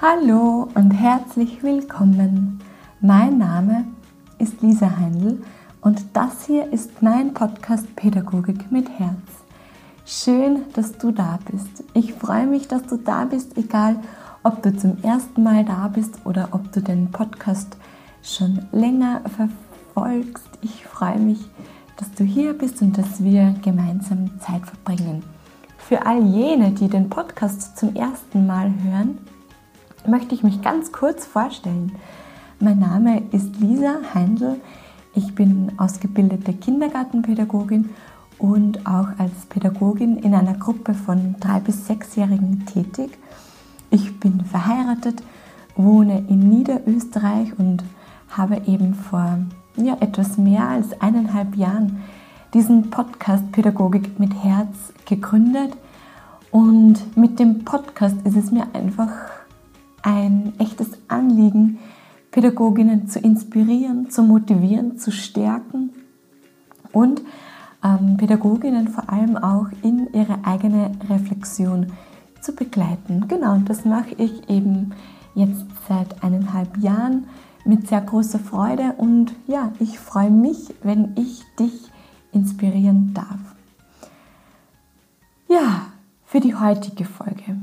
Hallo und herzlich willkommen. Mein Name ist Lisa Heindl und das hier ist mein Podcast Pädagogik mit Herz. Schön, dass du da bist. Ich freue mich, dass du da bist, egal ob du zum ersten Mal da bist oder ob du den Podcast schon länger verfolgst. Ich freue mich, dass du hier bist und dass wir gemeinsam Zeit verbringen. Für all jene, die den Podcast zum ersten Mal hören, möchte ich mich ganz kurz vorstellen. Mein Name ist Lisa Heindl. Ich bin ausgebildete Kindergartenpädagogin und auch als Pädagogin in einer Gruppe von drei bis sechsjährigen tätig. Ich bin verheiratet, wohne in Niederösterreich und habe eben vor ja, etwas mehr als eineinhalb Jahren diesen Podcast Pädagogik mit Herz gegründet. Und mit dem Podcast ist es mir einfach ein echtes Anliegen, Pädagoginnen zu inspirieren, zu motivieren, zu stärken und ähm, Pädagoginnen vor allem auch in ihre eigene Reflexion zu begleiten. Genau, und das mache ich eben jetzt seit eineinhalb Jahren mit sehr großer Freude und ja, ich freue mich, wenn ich dich inspirieren darf. Ja, für die heutige Folge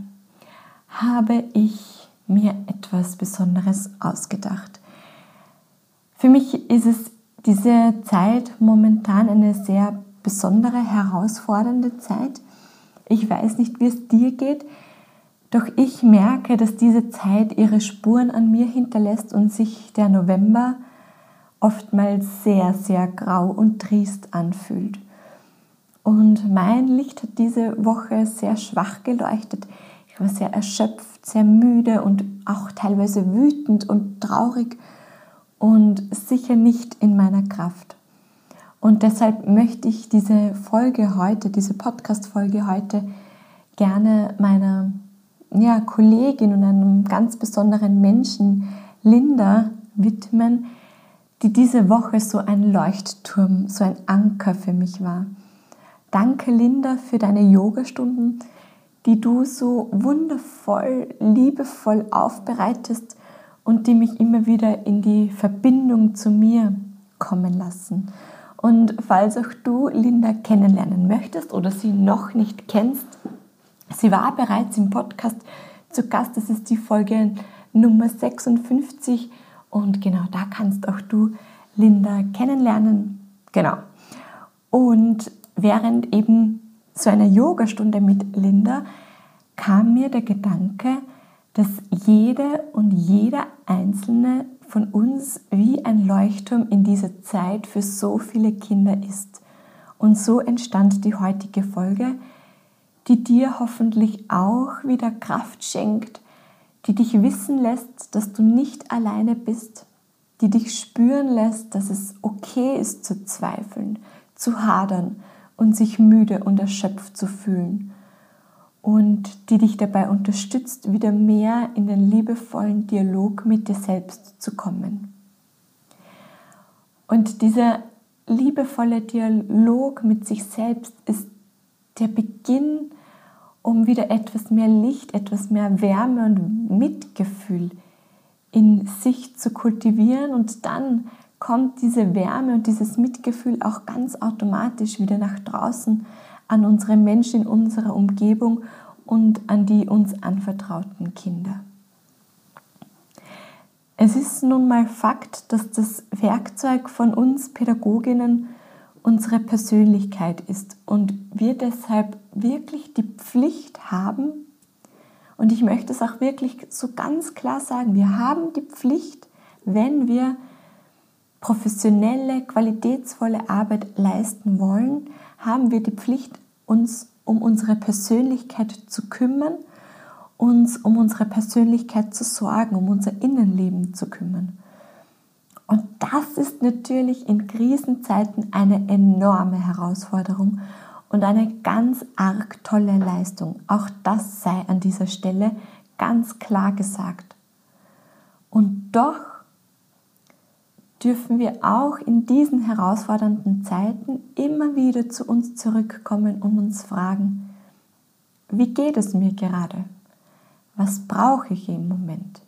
habe ich mir etwas Besonderes ausgedacht. Für mich ist es diese Zeit momentan eine sehr besondere, herausfordernde Zeit. Ich weiß nicht, wie es dir geht, doch ich merke, dass diese Zeit ihre Spuren an mir hinterlässt und sich der November oftmals sehr, sehr grau und trist anfühlt. Und mein Licht hat diese Woche sehr schwach geleuchtet. Ich war sehr erschöpft, sehr müde und auch teilweise wütend und traurig und sicher nicht in meiner Kraft. Und deshalb möchte ich diese Folge heute, diese Podcast-Folge heute gerne meiner ja, Kollegin und einem ganz besonderen Menschen, Linda, widmen, die diese Woche so ein Leuchtturm, so ein Anker für mich war. Danke, Linda, für deine Yogastunden, die du so wundervoll, liebevoll aufbereitest und die mich immer wieder in die Verbindung zu mir kommen lassen. Und falls auch du Linda kennenlernen möchtest oder sie noch nicht kennst, sie war bereits im Podcast zu Gast. Das ist die Folge Nummer 56 und genau da kannst auch du Linda kennenlernen. Genau. Und während eben so einer Yogastunde mit Linda kam mir der Gedanke, dass jede und jeder einzelne von uns wie ein Leuchtturm in dieser Zeit für so viele Kinder ist. Und so entstand die heutige Folge, die dir hoffentlich auch wieder Kraft schenkt, die dich wissen lässt, dass du nicht alleine bist, die dich spüren lässt, dass es okay ist zu zweifeln, zu hadern und sich müde und erschöpft zu fühlen und die dich dabei unterstützt, wieder mehr in den liebevollen Dialog mit dir selbst zu kommen. Und dieser liebevolle Dialog mit sich selbst ist der Beginn, um wieder etwas mehr Licht, etwas mehr Wärme und Mitgefühl in sich zu kultivieren und dann kommt diese Wärme und dieses Mitgefühl auch ganz automatisch wieder nach draußen an unsere Menschen in unserer Umgebung und an die uns anvertrauten Kinder. Es ist nun mal Fakt, dass das Werkzeug von uns Pädagoginnen unsere Persönlichkeit ist und wir deshalb wirklich die Pflicht haben, und ich möchte es auch wirklich so ganz klar sagen, wir haben die Pflicht, wenn wir professionelle, qualitätsvolle Arbeit leisten wollen, haben wir die Pflicht, uns um unsere Persönlichkeit zu kümmern, uns um unsere Persönlichkeit zu sorgen, um unser Innenleben zu kümmern. Und das ist natürlich in Krisenzeiten eine enorme Herausforderung und eine ganz arg tolle Leistung. Auch das sei an dieser Stelle ganz klar gesagt. Und doch dürfen wir auch in diesen herausfordernden Zeiten immer wieder zu uns zurückkommen und uns fragen, wie geht es mir gerade? Was brauche ich im Moment?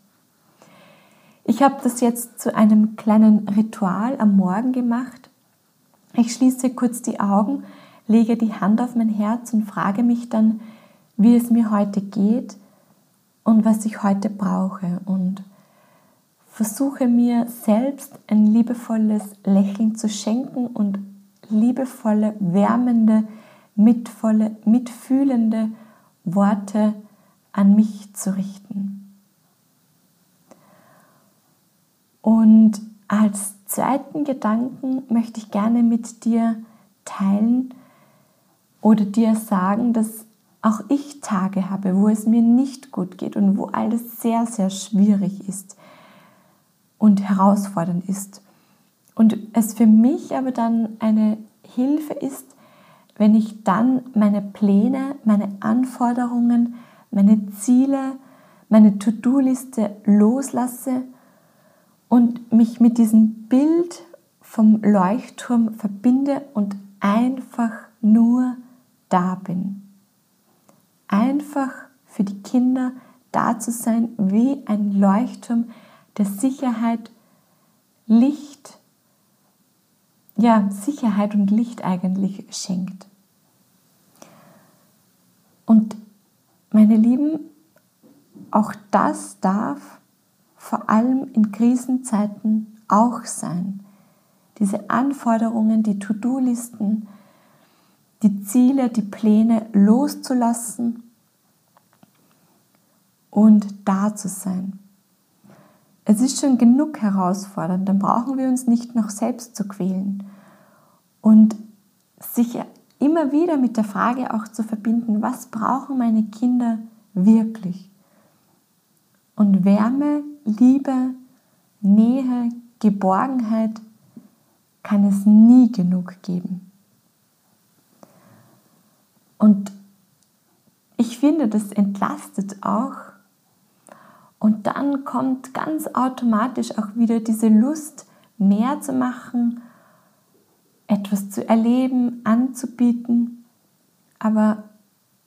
Ich habe das jetzt zu einem kleinen Ritual am Morgen gemacht. Ich schließe kurz die Augen, lege die Hand auf mein Herz und frage mich dann, wie es mir heute geht und was ich heute brauche und versuche mir selbst ein liebevolles Lächeln zu schenken und liebevolle, wärmende, mitvolle, mitfühlende Worte an mich zu richten. Und als zweiten Gedanken möchte ich gerne mit dir teilen oder dir sagen, dass auch ich Tage habe, wo es mir nicht gut geht und wo alles sehr, sehr schwierig ist und herausfordernd ist. Und es für mich aber dann eine Hilfe ist, wenn ich dann meine Pläne, meine Anforderungen, meine Ziele, meine To-Do-Liste loslasse und mich mit diesem Bild vom Leuchtturm verbinde und einfach nur da bin. Einfach für die Kinder da zu sein wie ein Leuchtturm, der Sicherheit, Licht, ja, Sicherheit und Licht eigentlich schenkt. Und meine Lieben, auch das darf vor allem in Krisenzeiten auch sein. Diese Anforderungen, die To-Do-Listen, die Ziele, die Pläne loszulassen und da zu sein. Es ist schon genug herausfordernd, dann brauchen wir uns nicht noch selbst zu quälen. Und sich immer wieder mit der Frage auch zu verbinden, was brauchen meine Kinder wirklich? Und Wärme, Liebe, Nähe, Geborgenheit kann es nie genug geben. Und ich finde, das entlastet auch und dann kommt ganz automatisch auch wieder diese Lust, mehr zu machen, etwas zu erleben, anzubieten. Aber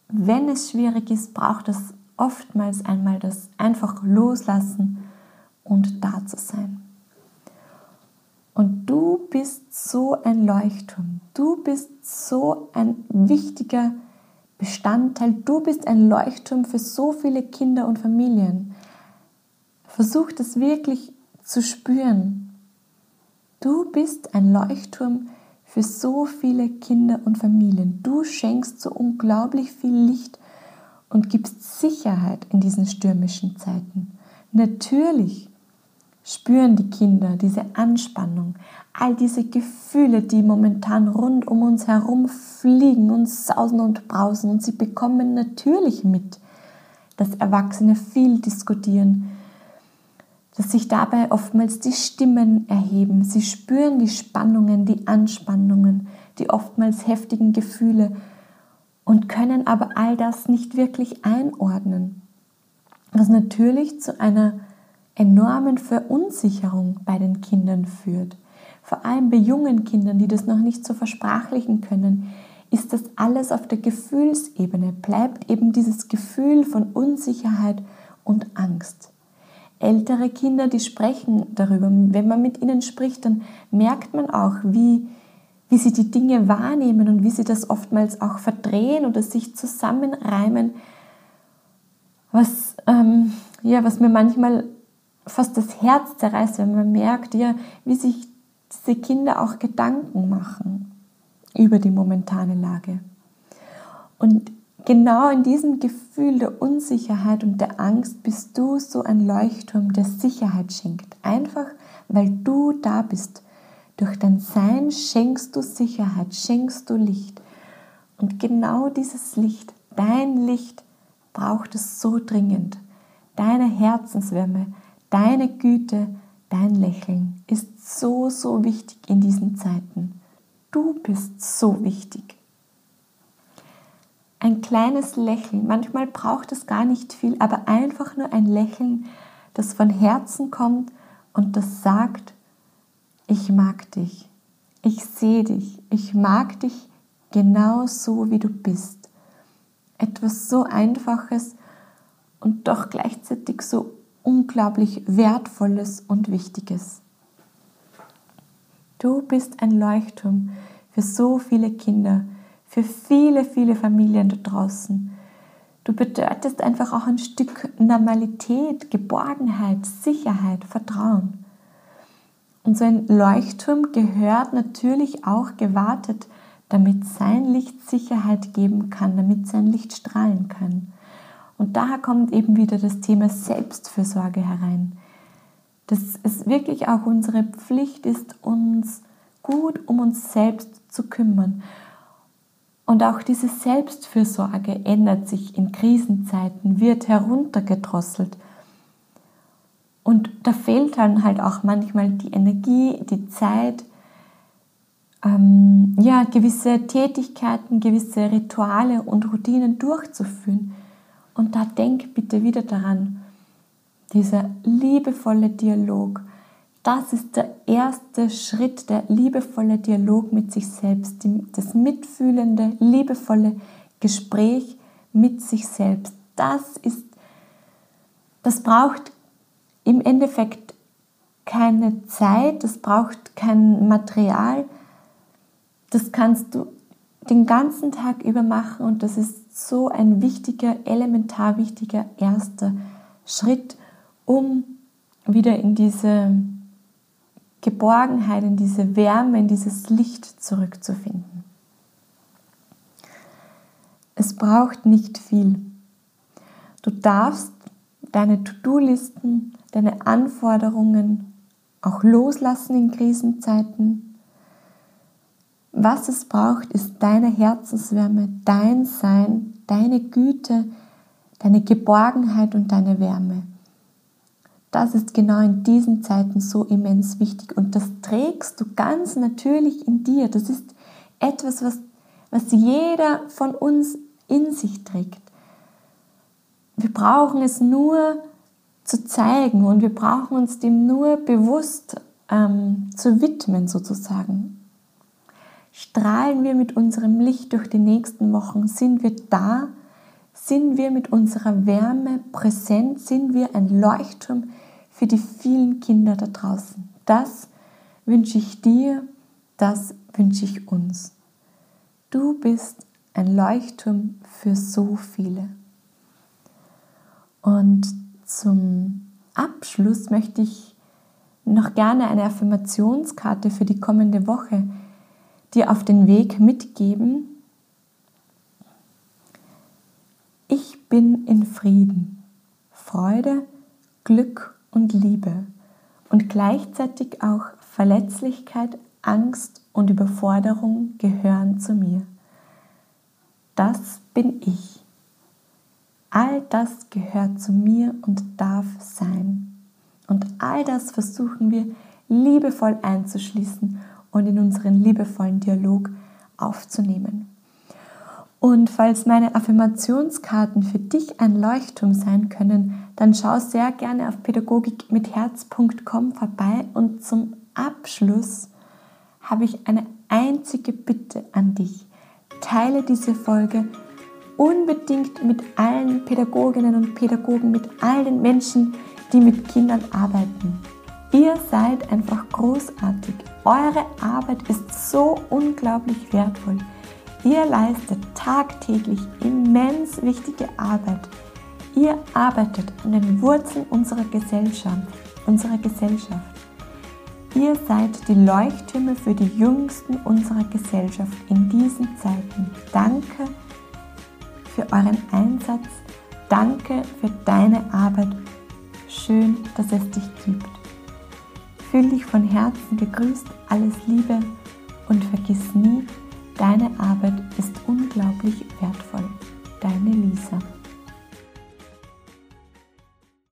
wenn es schwierig ist, braucht es oftmals einmal das einfach loslassen und da zu sein. Und du bist so ein Leuchtturm. Du bist so ein wichtiger Bestandteil. Du bist ein Leuchtturm für so viele Kinder und Familien. Versuch das wirklich zu spüren. Du bist ein Leuchtturm für so viele Kinder und Familien. Du schenkst so unglaublich viel Licht und gibst Sicherheit in diesen stürmischen Zeiten. Natürlich spüren die Kinder diese Anspannung, all diese Gefühle, die momentan rund um uns herum fliegen und sausen und brausen und sie bekommen natürlich mit, dass Erwachsene viel diskutieren, dass sich dabei oftmals die Stimmen erheben. Sie spüren die Spannungen, die Anspannungen, die oftmals heftigen Gefühle und können aber all das nicht wirklich einordnen, was natürlich zu einer enormen Verunsicherung bei den Kindern führt. Vor allem bei jungen Kindern, die das noch nicht so versprachlichen können, ist das alles auf der Gefühlsebene, bleibt eben dieses Gefühl von Unsicherheit und Angst ältere Kinder, die sprechen darüber. Wenn man mit ihnen spricht, dann merkt man auch, wie, wie sie die Dinge wahrnehmen und wie sie das oftmals auch verdrehen oder sich zusammenreimen, was, ähm, ja, was mir manchmal fast das Herz zerreißt, wenn man merkt, ja, wie sich diese Kinder auch Gedanken machen über die momentane Lage. Und Genau in diesem Gefühl der Unsicherheit und der Angst bist du so ein Leuchtturm, der Sicherheit schenkt. Einfach weil du da bist. Durch dein Sein schenkst du Sicherheit, schenkst du Licht. Und genau dieses Licht, dein Licht, braucht es so dringend. Deine Herzenswärme, deine Güte, dein Lächeln ist so, so wichtig in diesen Zeiten. Du bist so wichtig ein kleines Lächeln. Manchmal braucht es gar nicht viel, aber einfach nur ein Lächeln, das von Herzen kommt und das sagt, ich mag dich, ich sehe dich, ich mag dich genau so, wie du bist. Etwas so Einfaches und doch gleichzeitig so unglaublich Wertvolles und Wichtiges. Du bist ein Leuchtturm für so viele Kinder, für viele, viele Familien da draußen. Du bedeutest einfach auch ein Stück Normalität, Geborgenheit, Sicherheit, Vertrauen. Und so ein Leuchtturm gehört natürlich auch gewartet, damit sein Licht Sicherheit geben kann, damit sein Licht strahlen kann. Und daher kommt eben wieder das Thema Selbstfürsorge herein. Dass es wirklich auch unsere Pflicht ist, uns gut um uns selbst zu kümmern. Und auch diese Selbstfürsorge ändert sich in Krisenzeiten, wird heruntergedrosselt. Und da fehlt dann halt auch manchmal die Energie, die Zeit, ähm, ja, gewisse Tätigkeiten, gewisse Rituale und Routinen durchzuführen. Und da denk bitte wieder daran, dieser liebevolle Dialog, das ist der erste Schritt, der liebevolle Dialog mit sich selbst, das mitfühlende, liebevolle Gespräch mit sich selbst. Das ist, das braucht im Endeffekt keine Zeit, das braucht kein Material. Das kannst du den ganzen Tag über machen und das ist so ein wichtiger, elementar wichtiger erster Schritt, um wieder in diese Geborgenheit, in diese Wärme, in dieses Licht zurückzufinden. Es braucht nicht viel. Du darfst deine To-Do-Listen, deine Anforderungen auch loslassen in Krisenzeiten was es braucht, ist deine Herzenswärme, dein Sein, deine Güte, deine Geborgenheit und deine Wärme. Das ist genau in diesen Zeiten so immens wichtig und das trägst du ganz natürlich in dir. Das ist etwas, was, was jeder von uns in sich trägt. Wir brauchen es nur zu zeigen und wir brauchen uns dem nur bewusst ähm, zu widmen sozusagen. Strahlen wir mit unserem Licht durch die nächsten Wochen? Sind wir da? Sind wir mit unserer Wärme präsent? Sind wir ein Leuchtturm für die vielen Kinder da draußen? Das wünsche ich dir, das wünsche ich uns. Du bist ein Leuchtturm für so viele. Und zum Abschluss möchte ich noch gerne eine Affirmationskarte für die kommende Woche dir auf den Weg mitgeben, ich bin in Frieden, Freude, Glück und Liebe und gleichzeitig auch Verletzlichkeit, Angst und Überforderung gehören zu mir. Das bin ich. All das gehört zu mir und darf sein. Und all das versuchen wir liebevoll einzuschließen und in unseren liebevollen Dialog aufzunehmen. Und falls meine Affirmationskarten für dich ein Leuchtturm sein können, dann schau sehr gerne auf pädagogikmitherz.com vorbei und zum Abschluss habe ich eine einzige Bitte an dich. Teile diese Folge unbedingt mit allen Pädagoginnen und Pädagogen, mit all den Menschen, die mit Kindern arbeiten. Ihr seid einfach großartig. Eure Arbeit ist so unglaublich wertvoll. Ihr leistet tagtäglich immens wichtige Arbeit. Ihr arbeitet an den Wurzeln unserer Gesellschaft, unserer Gesellschaft. Ihr seid die Leuchttürme für die Jüngsten unserer Gesellschaft in diesen Zeiten. Danke für euren Einsatz. Danke für deine Arbeit. Schön, dass es dich gibt. Fühl dich von Herzen begrüßt, alles Liebe und vergiss nie, deine Arbeit ist unglaublich wertvoll. Deine Lisa.